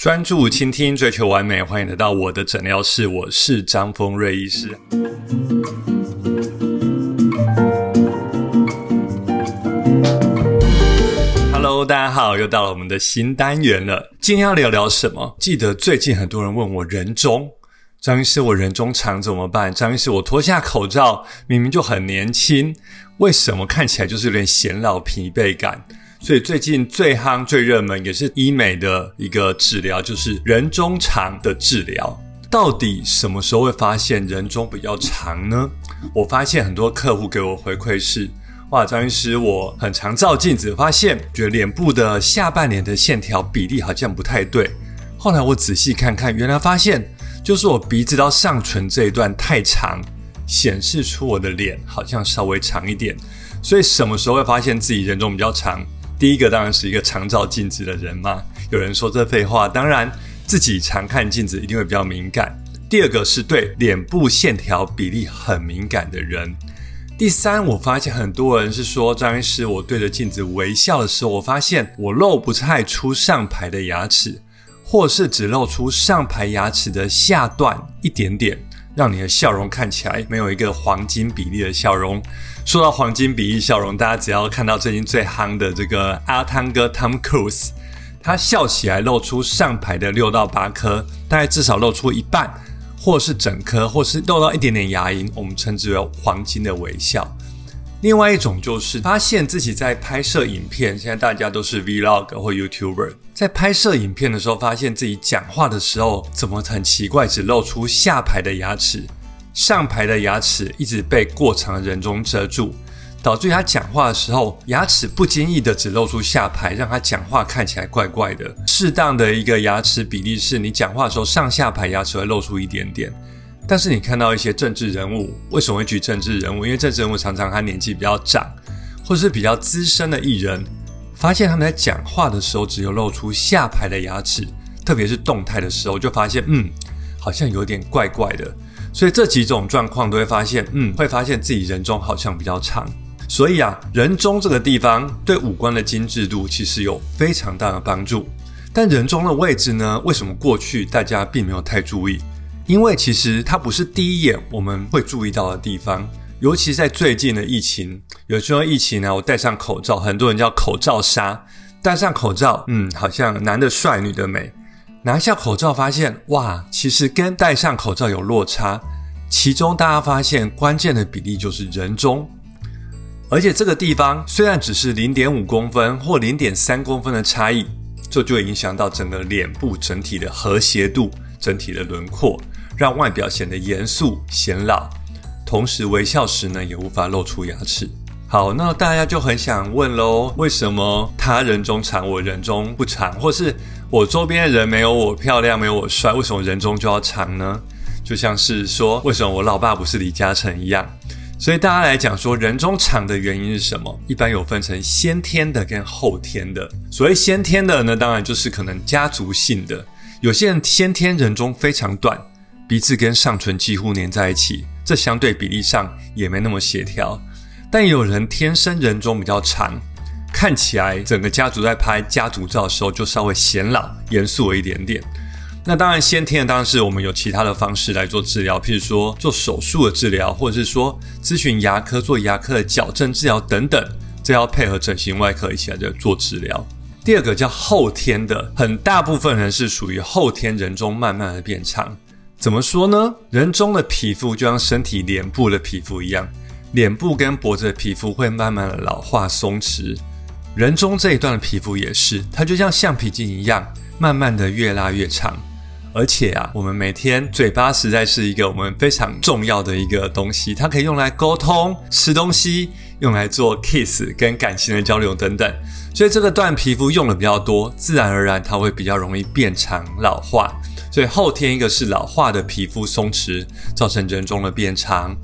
专注倾听，追求完美，欢迎来到我的诊疗室，我是张峰瑞医师。Hello，大家好，又到了我们的新单元了。今天要聊聊什么？记得最近很多人问我人中，张医师，我人中长怎么办？张医师，我脱下口罩，明明就很年轻，为什么看起来就是有点显老、疲惫感？所以最近最夯、最热门，也是医美的一个治疗，就是人中长的治疗。到底什么时候会发现人中比较长呢？我发现很多客户给我回馈是：哇，张医师，我很常照镜子，发现觉得脸部的下半脸的线条比例好像不太对。后来我仔细看看，原来发现就是我鼻子到上唇这一段太长，显示出我的脸好像稍微长一点。所以什么时候会发现自己人中比较长？第一个当然是一个常照镜子的人嘛，有人说这废话，当然自己常看镜子一定会比较敏感。第二个是对脸部线条比例很敏感的人。第三，我发现很多人是说张医师，我对着镜子微笑的时候，我发现我露不太出上排的牙齿，或是只露出上排牙齿的下段一点点。让你的笑容看起来没有一个黄金比例的笑容。说到黄金比例笑容，大家只要看到最近最夯的这个阿汤哥 Tom Cruise，他笑起来露出上排的六到八颗，大概至少露出一半，或是整颗，或是露到一点点牙龈，我们称之为黄金的微笑。另外一种就是发现自己在拍摄影片，现在大家都是 Vlog 或 YouTuber，在拍摄影片的时候，发现自己讲话的时候怎么很奇怪，只露出下排的牙齿，上排的牙齿一直被过长的人中遮住，导致他讲话的时候牙齿不经意的只露出下排，让他讲话看起来怪怪的。适当的一个牙齿比例是你讲话的时候上下排牙齿会露出一点点。但是你看到一些政治人物，为什么会举政治人物？因为政治人物常常他年纪比较长，或是比较资深的艺人，发现他们在讲话的时候只有露出下排的牙齿，特别是动态的时候，就发现嗯，好像有点怪怪的。所以这几种状况都会发现，嗯，会发现自己人中好像比较长。所以啊，人中这个地方对五官的精致度其实有非常大的帮助。但人中的位置呢，为什么过去大家并没有太注意？因为其实它不是第一眼我们会注意到的地方，尤其在最近的疫情，有时候疫情呢，我戴上口罩，很多人叫口罩杀，戴上口罩，嗯，好像男的帅，女的美，拿下口罩发现，哇，其实跟戴上口罩有落差，其中大家发现关键的比例就是人中，而且这个地方虽然只是零点五公分或零点三公分的差异，这就会影响到整个脸部整体的和谐度、整体的轮廓。让外表显得严肃显老，同时微笑时呢也无法露出牙齿。好，那大家就很想问喽：为什么他人中长，我人中不长？或是我周边的人没有我漂亮，没有我帅，为什么人中就要长呢？就像是说，为什么我老爸不是李嘉诚一样？所以大家来讲说，人中长的原因是什么？一般有分成先天的跟后天的。所谓先天的呢，当然就是可能家族性的，有些人先天人中非常短。鼻子跟上唇几乎粘在一起，这相对比例上也没那么协调。但有人天生人中比较长，看起来整个家族在拍家族照的时候就稍微显老、严肃了一点点。那当然先天的当然是我们有其他的方式来做治疗，譬如说做手术的治疗，或者是说咨询牙科做牙科的矫正治疗等等，这要配合整形外科一起来做治疗。第二个叫后天的，很大部分人是属于后天人中慢慢的变长。怎么说呢？人中的皮肤就像身体脸部的皮肤一样，脸部跟脖子的皮肤会慢慢的老化松弛，人中这一段的皮肤也是，它就像橡皮筋一样，慢慢的越拉越长。而且啊，我们每天嘴巴实在是一个我们非常重要的一个东西，它可以用来沟通、吃东西，用来做 kiss 跟感情的交流等等。所以这个段皮肤用的比较多，自然而然它会比较容易变长老化。所以后天一个是老化的皮肤松弛，造成人中的变长，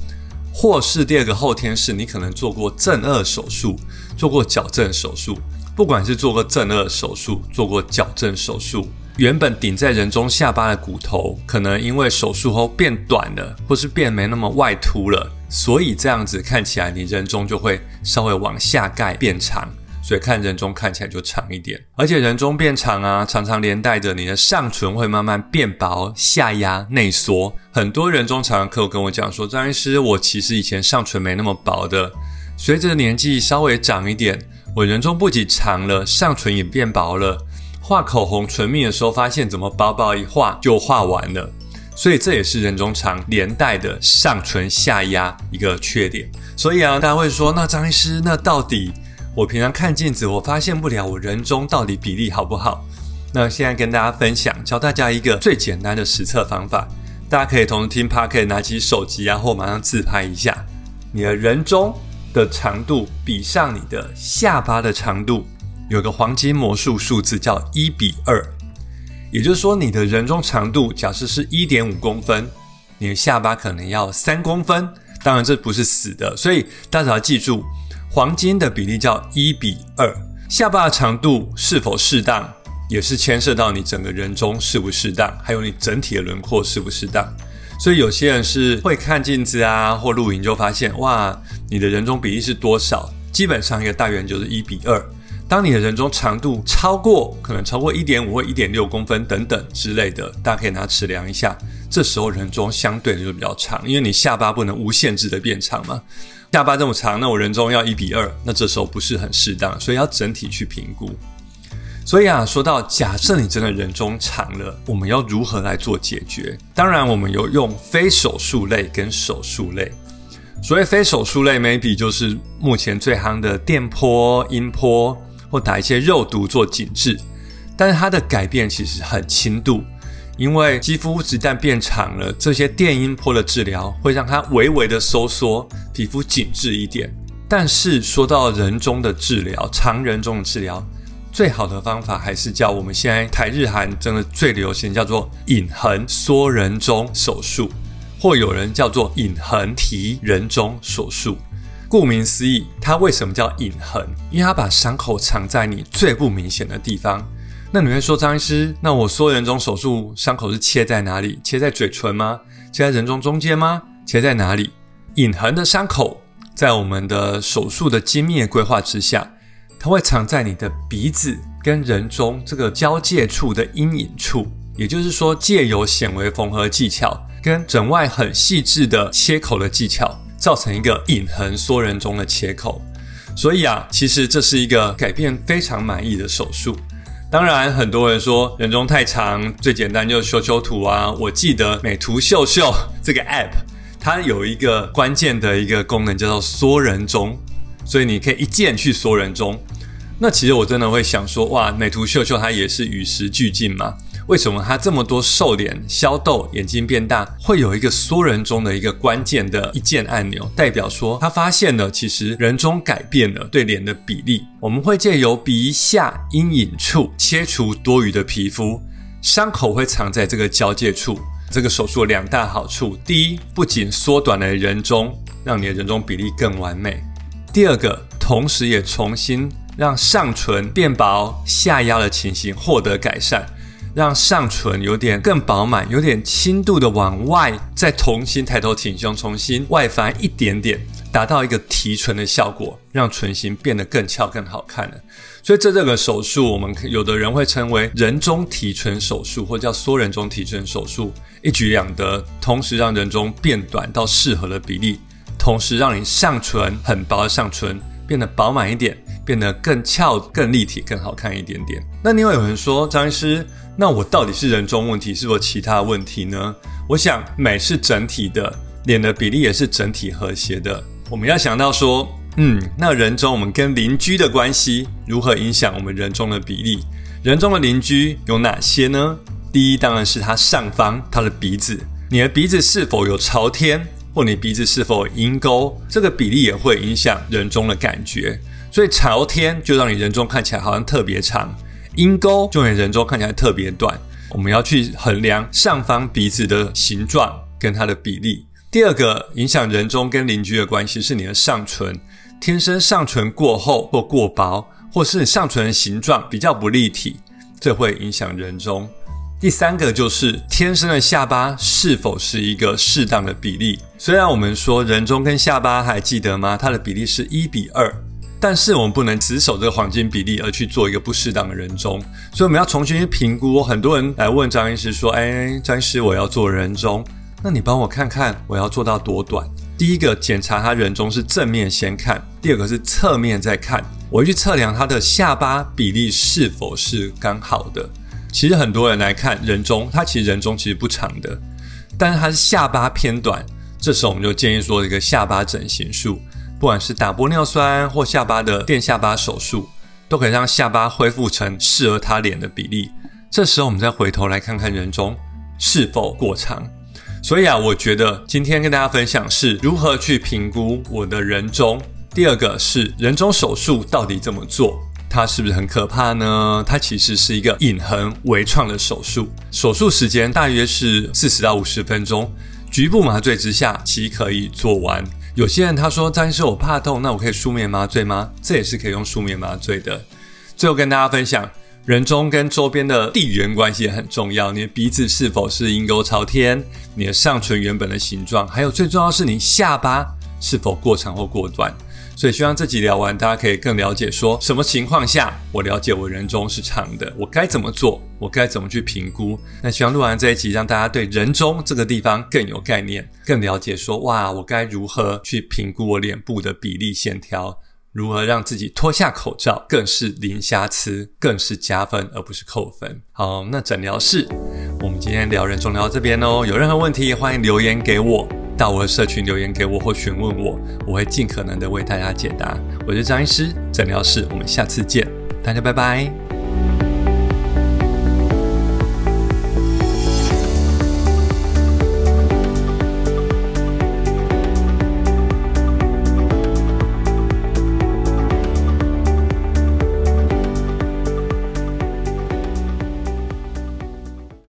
或是第二个后天是你可能做过正颚手术，做过矫正手术，不管是做过正颚手术，做过矫正手术，原本顶在人中下巴的骨头，可能因为手术后变短了，或是变没那么外凸了，所以这样子看起来你人中就会稍微往下盖变长。所以看人中看起来就长一点。而且人中变长啊，常常连带着你的上唇会慢慢变薄、下压、内缩。很多人中常常客户跟我讲说：“张医师，我其实以前上唇没那么薄的，随着年纪稍微长一点，我人中不仅长了，上唇也变薄了。画口红、唇蜜的时候，发现怎么薄薄一画就画完了。”所以这也是人中长连带的上唇下压一个缺点。所以啊，大家会说，那张医师，那到底我平常看镜子，我发现不了我人中到底比例好不好？那现在跟大家分享，教大家一个最简单的实测方法。大家可以同时听 p a 可以拿起手机啊，或马上自拍一下，你的人中的长度比上你的下巴的长度，有个黄金魔术数字叫一比二。也就是说，你的人中长度假设是一点五公分，你的下巴可能要三公分。当然，这不是死的，所以大家要记住，黄金的比例叫一比二。下巴的长度是否适当，也是牵涉到你整个人中适不适当，还有你整体的轮廓适不适当。所以有些人是会看镜子啊，或录影就发现，哇，你的人中比例是多少？基本上一个大圆就是一比二。当你的人中长度超过，可能超过一点五或一点六公分等等之类的，大家可以拿尺量一下。这时候人中相对的就比较长，因为你下巴不能无限制的变长嘛。下巴这么长，那我人中要一比二，那这时候不是很适当，所以要整体去评估。所以啊，说到假设你真的人中长了，我们要如何来做解决？当然，我们有用非手术类跟手术类。所谓非手术类，maybe 就是目前最夯的电波、音波。或打一些肉毒做紧致，但是它的改变其实很轻度，因为肌肤一旦变长了，这些电音波的治疗会让它微微的收缩，皮肤紧致一点。但是说到人中的治疗，常人中的治疗，最好的方法还是叫我们现在台日韩真的最流行，叫做隐痕缩人中手术，或有人叫做隐痕提人中手术。顾名思义，它为什么叫隐痕？因为它把伤口藏在你最不明显的地方。那你会说，张医师，那我缩人中手术伤口是切在哪里？切在嘴唇吗？切在人中中间吗？切在哪里？隐痕的伤口，在我们的手术的精密规划之下，它会藏在你的鼻子跟人中这个交界处的阴影处。也就是说，借由显微缝合技巧跟整外很细致的切口的技巧。造成一个隐痕缩人中的切口，所以啊，其实这是一个改变非常满意的手术。当然，很多人说人中太长，最简单就是修修图啊。我记得美图秀秀这个 app，它有一个关键的一个功能叫做缩人中，所以你可以一键去缩人中。那其实我真的会想说，哇，美图秀秀它也是与时俱进嘛。为什么它这么多瘦脸、消痘、眼睛变大，会有一个缩人中的一个关键的一键按钮，代表说它发现了其实人中改变了对脸的比例。我们会借由鼻下阴影处切除多余的皮肤，伤口会藏在这个交界处。这个手术两大好处：第一，不仅缩短了人中，让你的人中比例更完美；第二个，同时也重新让上唇变薄、下压的情形获得改善。让上唇有点更饱满，有点轻度的往外，再重新抬头挺胸，重新外翻一点点，达到一个提唇的效果，让唇形变得更翘、更好看了。所以这这个手术，我们有的人会称为人中提唇手术，或叫缩人中提唇手术，一举两得，同时让人中变短到适合的比例，同时让你上唇很薄的上唇变得饱满一点，变得更翘、更立体、更好看一点点。那另外有人说，张医师。那我到底是人中问题，是否其他问题呢？我想美是整体的，脸的比例也是整体和谐的。我们要想到说，嗯，那人中我们跟邻居的关系如何影响我们人中的比例？人中的邻居有哪些呢？第一当然是它上方它的鼻子，你的鼻子是否有朝天，或你鼻子是否有鹰钩，这个比例也会影响人中的感觉。所以朝天就让你人中看起来好像特别长。鹰钩就连人中看起来特别短，我们要去衡量上方鼻子的形状跟它的比例。第二个影响人中跟邻居的关系是你的上唇，天生上唇过厚或过薄，或是上唇的形状比较不立体，这会影响人中。第三个就是天生的下巴是否是一个适当的比例。虽然我们说人中跟下巴还记得吗？它的比例是一比二。但是我们不能死守这个黄金比例而去做一个不适当的人中，所以我们要重新去评估。很多人来问张医师说：“哎，张医师，我要做人中，那你帮我看看我要做到多短？”第一个检查他人中是正面先看，第二个是侧面再看。我去测量他的下巴比例是否是刚好的。其实很多人来看人中，他其实人中其实不长的，但是他是下巴偏短。这时候我们就建议说一个下巴整形术。不管是打玻尿酸或下巴的垫下巴手术，都可以让下巴恢复成适合他脸的比例。这时候我们再回头来看看人中是否过长。所以啊，我觉得今天跟大家分享是如何去评估我的人中。第二个是人中手术到底怎么做，它是不是很可怕呢？它其实是一个隐痕微创的手术，手术时间大约是四十到五十分钟，局部麻醉之下即可以做完。有些人他说：“张医师，我怕痛，那我可以舒眠麻醉吗？”这也是可以用舒眠麻醉的。最后跟大家分享，人中跟周边的地缘关系也很重要。你的鼻子是否是鹰钩朝天？你的上唇原本的形状，还有最重要是你下巴是否过长或过短。所以希望这集聊完，大家可以更了解，说什么情况下我了解我人中是长的，我该怎么做，我该怎么去评估。那希望录完这一集，让大家对人中这个地方更有概念，更了解，说哇，我该如何去评估我脸部的比例线条，如何让自己脱下口罩更是零瑕疵，更是加分而不是扣分。好，那诊疗室，我们今天聊人中聊到这边哦，有任何问题欢迎留言给我。到我的社群留言给我或询问我，我会尽可能的为大家解答。我是张医师，诊疗室，我们下次见，大家拜拜。